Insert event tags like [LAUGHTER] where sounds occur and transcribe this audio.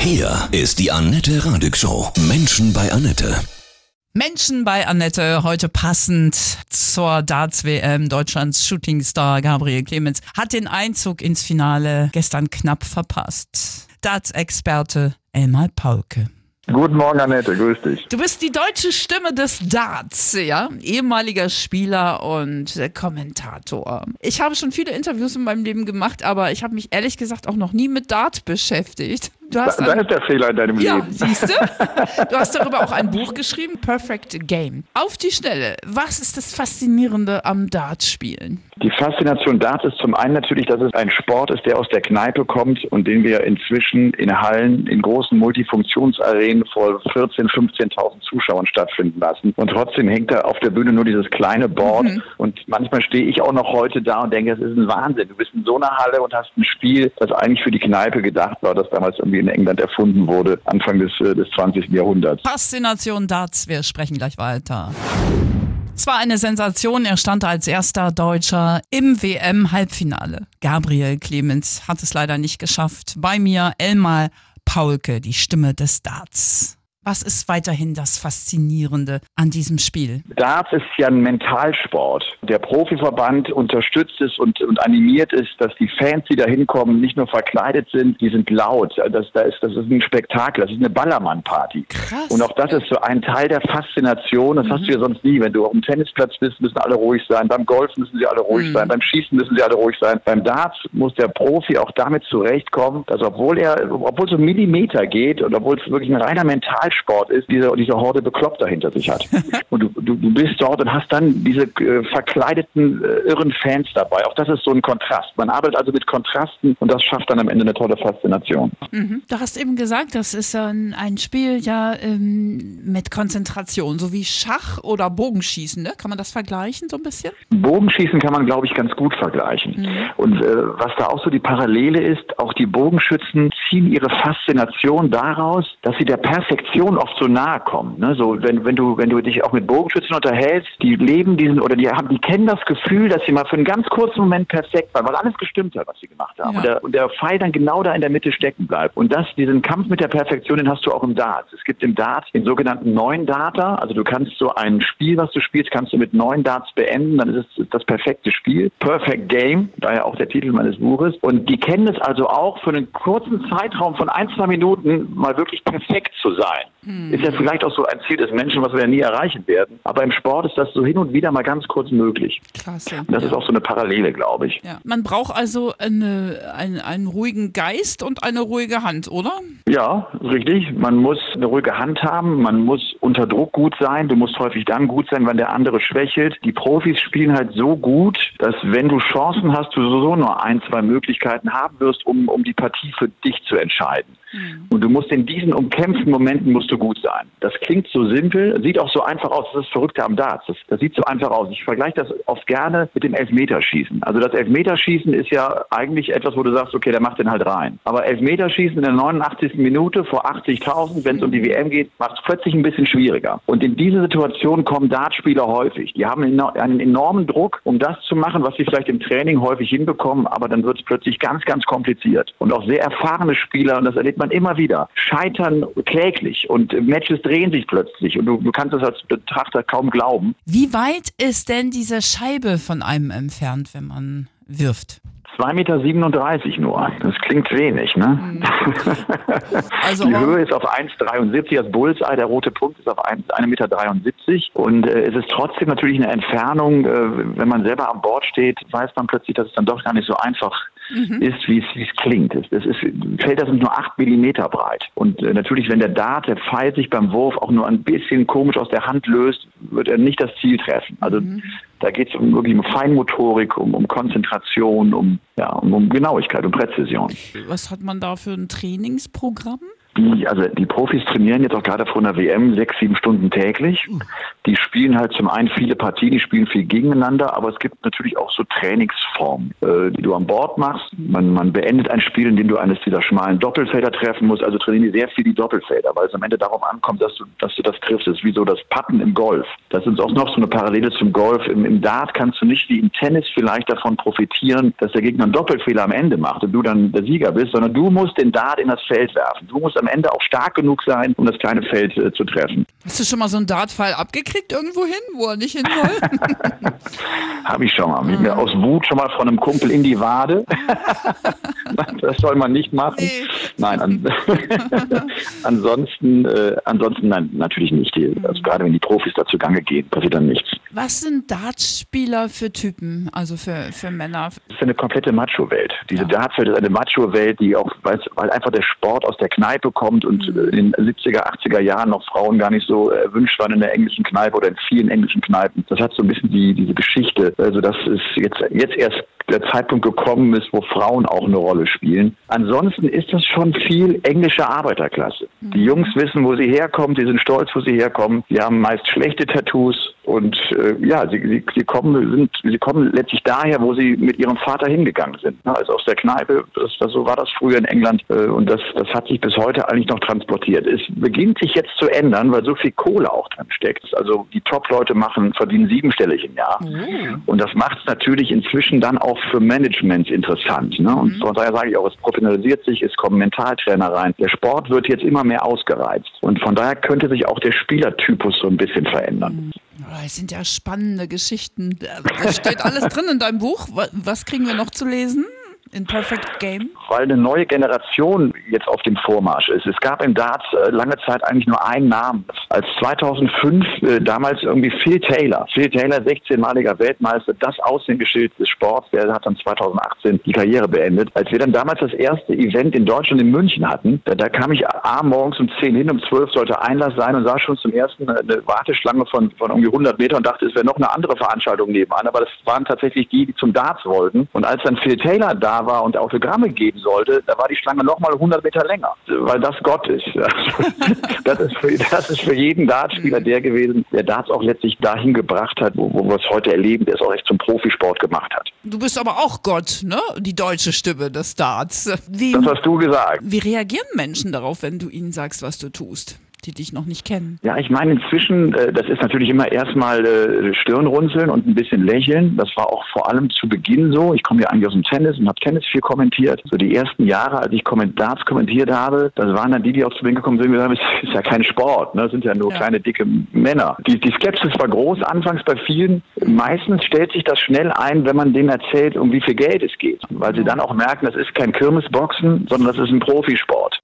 Hier ist die Annette Radig Show. Menschen bei Annette. Menschen bei Annette, heute passend zur Darts-WM. Deutschlands Shootingstar Gabriel Clemens hat den Einzug ins Finale gestern knapp verpasst. Darts-Experte Elmar Paulke. Guten Morgen, Annette, grüß dich. Du bist die deutsche Stimme des Darts, ja? Ehemaliger Spieler und Kommentator. Ich habe schon viele Interviews in meinem Leben gemacht, aber ich habe mich ehrlich gesagt auch noch nie mit Dart beschäftigt. Du hast da, da ist der Fehler in deinem ja, Leben. siehst du? [LAUGHS] Du hast darüber auch ein Buch geschrieben, Perfect Game. Auf die Schnelle, was ist das Faszinierende am Dartspielen? Die Faszination Darts ist zum einen natürlich, dass es ein Sport ist, der aus der Kneipe kommt und den wir inzwischen in Hallen, in großen Multifunktionsarenen vor 14.000, 15.000 Zuschauern stattfinden lassen. Und trotzdem hängt da auf der Bühne nur dieses kleine Board. Mhm. Und manchmal stehe ich auch noch heute da und denke, es ist ein Wahnsinn. Du bist in so einer Halle und hast ein Spiel, das eigentlich für die Kneipe gedacht war, das damals irgendwie in England erfunden wurde, Anfang des, äh, des 20. Jahrhunderts. Faszination Darts, wir sprechen gleich weiter. Es war eine Sensation, er stand als erster Deutscher im WM-Halbfinale. Gabriel Clemens hat es leider nicht geschafft. Bei mir Elmar Paulke, die Stimme des Darts. Was ist weiterhin das Faszinierende an diesem Spiel? Darts ist ja ein Mentalsport. Der Profiverband unterstützt es und, und animiert es, dass die Fans, die da hinkommen, nicht nur verkleidet sind, die sind laut. Das, das, ist, das ist ein Spektakel, das ist eine Ballermann-Party. Und auch das ist so ein Teil der Faszination. Das mhm. hast du ja sonst nie. Wenn du auf dem Tennisplatz bist, müssen alle ruhig sein. Beim Golf müssen sie alle ruhig mhm. sein. Beim Schießen müssen sie alle ruhig sein. Beim Darts muss der Profi auch damit zurechtkommen, dass obwohl er, obwohl es so Millimeter geht und obwohl es wirklich ein reiner Mental Ballsport ist, diese, diese Horde Bekloppter hinter sich hat. [LAUGHS] Und du, du, du bist dort und hast dann diese äh, verkleideten, äh, irren Fans dabei. Auch das ist so ein Kontrast. Man arbeitet also mit Kontrasten und das schafft dann am Ende eine tolle Faszination. Mhm. Du hast eben gesagt, das ist ein, ein Spiel ja ähm, mit Konzentration, so wie Schach oder Bogenschießen. Ne? Kann man das vergleichen so ein bisschen? Bogenschießen kann man, glaube ich, ganz gut vergleichen. Mhm. Und äh, was da auch so die Parallele ist, auch die Bogenschützen ziehen ihre Faszination daraus, dass sie der Perfektion Perfektion oft so nahe kommen. Ne? So, wenn, wenn du, wenn du dich auch mit Bogenschützen unterhältst, die leben diesen oder die haben, die kennen das Gefühl, dass sie mal für einen ganz kurzen Moment perfekt waren, weil alles gestimmt hat, was sie gemacht haben. Ja. Und, der, und der Pfeil dann genau da in der Mitte stecken bleibt. Und das, diesen Kampf mit der Perfektion, den hast du auch im Darts. Es gibt im Darts den sogenannten neun Data. Also du kannst so ein Spiel, was du spielst, kannst du mit neun Darts beenden. Dann ist es das perfekte Spiel. Perfect Game, daher auch der Titel meines Buches. Und die kennen es also auch für einen kurzen Zeitraum von ein, zwei Minuten mal wirklich perfekt zu sein. Hm. Ist ja vielleicht auch so ein Ziel des Menschen, was wir ja nie erreichen werden. Aber im Sport ist das so hin und wieder mal ganz kurz möglich. Klasse. Das ja. ist auch so eine Parallele, glaube ich. Ja. Man braucht also eine, einen, einen ruhigen Geist und eine ruhige Hand, oder? Ja, richtig. Man muss eine ruhige Hand haben, man muss unter Druck gut sein. Du musst häufig dann gut sein, wenn der andere schwächelt. Die Profis spielen halt so gut, dass wenn du Chancen hast, du sowieso nur ein, zwei Möglichkeiten haben wirst, um, um die Partie für dich zu entscheiden. Mhm. Und du musst in diesen umkämpften Momenten musst du gut sein. Das klingt so simpel, sieht auch so einfach aus. Das ist das Verrückte am Darts. Das, das sieht so einfach aus. Ich vergleiche das oft gerne mit dem Elfmeterschießen. Also das Elfmeterschießen ist ja eigentlich etwas, wo du sagst, okay, der macht den halt rein. Aber Elfmeterschießen in der 89. Minute vor 80.000, wenn es um die WM geht, macht es plötzlich ein bisschen schwieriger. Und in diese Situation kommen Dartspieler häufig. Die haben einen enormen Druck, um das zu machen, was sie vielleicht im Training häufig hinbekommen, aber dann wird es plötzlich ganz, ganz kompliziert. Und auch sehr erfahrene Spieler, und das erlebt man immer wieder, scheitern kläglich und Matches drehen sich plötzlich und du, du kannst das als Betrachter kaum glauben. Wie weit ist denn diese Scheibe von einem entfernt, wenn man wirft? 2,37 Meter nur. Das klingt wenig, ne? Mhm. [LAUGHS] Also die Höhe ist auf 1,73, das Bullseye, der rote Punkt ist auf 1,73 Meter und äh, es ist trotzdem natürlich eine Entfernung, äh, wenn man selber an Bord steht, weiß man plötzlich, dass es dann doch gar nicht so einfach mhm. ist, wie es klingt. Es, es ist, Felder sind nur 8 Millimeter breit und äh, natürlich, wenn der Dart, der Pfeil sich beim Wurf auch nur ein bisschen komisch aus der Hand löst, wird er nicht das Ziel treffen. Also mhm. Da geht es um, wirklich um Feinmotorik, um, um Konzentration, um, ja, um, Genauigkeit und Präzision. Was hat man da für ein Trainingsprogramm? Die, also die Profis trainieren jetzt auch gerade vor einer WM sechs, sieben Stunden täglich. Die spielen halt zum einen viele Partien, die spielen viel gegeneinander, aber es gibt natürlich auch so Trainingsformen, äh, die du an Bord machst. Man, man beendet ein Spiel, in dem du eines dieser schmalen Doppelfelder treffen musst. Also trainieren die sehr viel die Doppelfelder, weil es am Ende darauf ankommt, dass du, dass du das triffst. Das ist wie so das Patten im Golf. Das ist auch noch so eine Parallele zum Golf. Im, Im Dart kannst du nicht wie im Tennis vielleicht davon profitieren, dass der Gegner einen Doppelfehler am Ende macht und du dann der Sieger bist, sondern du musst den Dart in das Feld werfen. Du musst am Ende auch stark genug sein, um das kleine Feld äh, zu treffen. Hast du schon mal so einen Dartpfeil abgekriegt irgendwo hin, wo er nicht hin soll? [LAUGHS] Habe ich schon mal. Mhm. Mir aus Wut schon mal von einem Kumpel in die Wade. [LAUGHS] das soll man nicht machen. Nee. Nein, an, [LAUGHS] ansonsten, äh, ansonsten nein, natürlich nicht. Also gerade wenn die Profis dazu Gange gehen, passiert dann nichts. Was sind Dartspieler für Typen, also für, für Männer? Das ist eine komplette Macho-Welt. Diese ja. Dartswelt ist eine Macho-Welt, die auch, weil, weil einfach der Sport aus der Kneipe kommt und mhm. in den 70er, 80er Jahren noch Frauen gar nicht so erwünscht waren in der englischen Kneipe oder in vielen englischen Kneipen. Das hat so ein bisschen die, diese Geschichte. Also das ist jetzt, jetzt erst der Zeitpunkt gekommen ist, wo Frauen auch eine Rolle spielen. Ansonsten ist das schon viel englische Arbeiterklasse. Die mhm. Jungs wissen, wo sie herkommen, die sind stolz, wo sie herkommen. Die haben meist schlechte Tattoos und äh, ja, sie, sie, sie kommen sind sie kommen letztlich daher, wo sie mit ihrem Vater hingegangen sind. Also aus der Kneipe. Das, das, so war das früher in England äh, und das das hat sich bis heute eigentlich noch transportiert. Es beginnt sich jetzt zu ändern, weil so viel Kohle auch dran steckt. Also die Top-Leute machen verdienen siebenstellig im Jahr mhm. und das macht es natürlich inzwischen dann auch für Management interessant. Ne? Und mhm. von daher sage ich auch, es professionalisiert sich, es kommen Mentaltrainer rein. Der Sport wird jetzt immer mehr ausgereizt. Und von daher könnte sich auch der Spielertypus so ein bisschen verändern. Mhm. Das sind ja spannende Geschichten. Da steht alles drin in deinem Buch. Was kriegen wir noch zu lesen? In Perfect Game? Weil eine neue Generation jetzt auf dem Vormarsch ist. Es gab im Darts äh, lange Zeit eigentlich nur einen Namen. Als 2005 äh, damals irgendwie Phil Taylor, Phil Taylor, 16-maliger Weltmeister, das Aushängeschild des Sports, der hat dann 2018 die Karriere beendet. Als wir dann damals das erste Event in Deutschland in München hatten, da, da kam ich A morgens um 10 hin, um 12 sollte Einlass sein und sah schon zum ersten eine Warteschlange von, von irgendwie 100 Metern und dachte, es wäre noch eine andere Veranstaltung nebenan. Aber das waren tatsächlich die, die zum Darts wollten. Und als dann Phil Taylor da war und Autogramme geben sollte, da war die Schlange nochmal 100 Meter länger, weil das Gott ist. [LAUGHS] das, ist für, das ist für jeden Dartspieler der gewesen, der Darts auch letztlich dahin gebracht hat, wo, wo wir es heute erleben, der es auch echt zum Profisport gemacht hat. Du bist aber auch Gott, ne? Die deutsche Stimme des Darts. Wie, das hast du gesagt. Wie reagieren Menschen darauf, wenn du ihnen sagst, was du tust? Die dich noch nicht kennen? Ja, ich meine inzwischen, äh, das ist natürlich immer erstmal äh, Stirnrunzeln und ein bisschen lächeln. Das war auch vor allem zu Beginn so. Ich komme ja eigentlich aus dem Tennis und habe Tennis viel kommentiert. So die ersten Jahre, als ich Darts kommentiert habe, das waren dann die, die auch zu mir gekommen sind und gesagt haben, [LAUGHS] es ist ja kein Sport, ne? das sind ja nur ja. kleine, dicke Männer. Die, die Skepsis war groß anfangs bei vielen. Meistens stellt sich das schnell ein, wenn man denen erzählt, um wie viel Geld es geht. Weil sie dann auch merken, das ist kein Kirmesboxen, sondern das ist ein Profisport.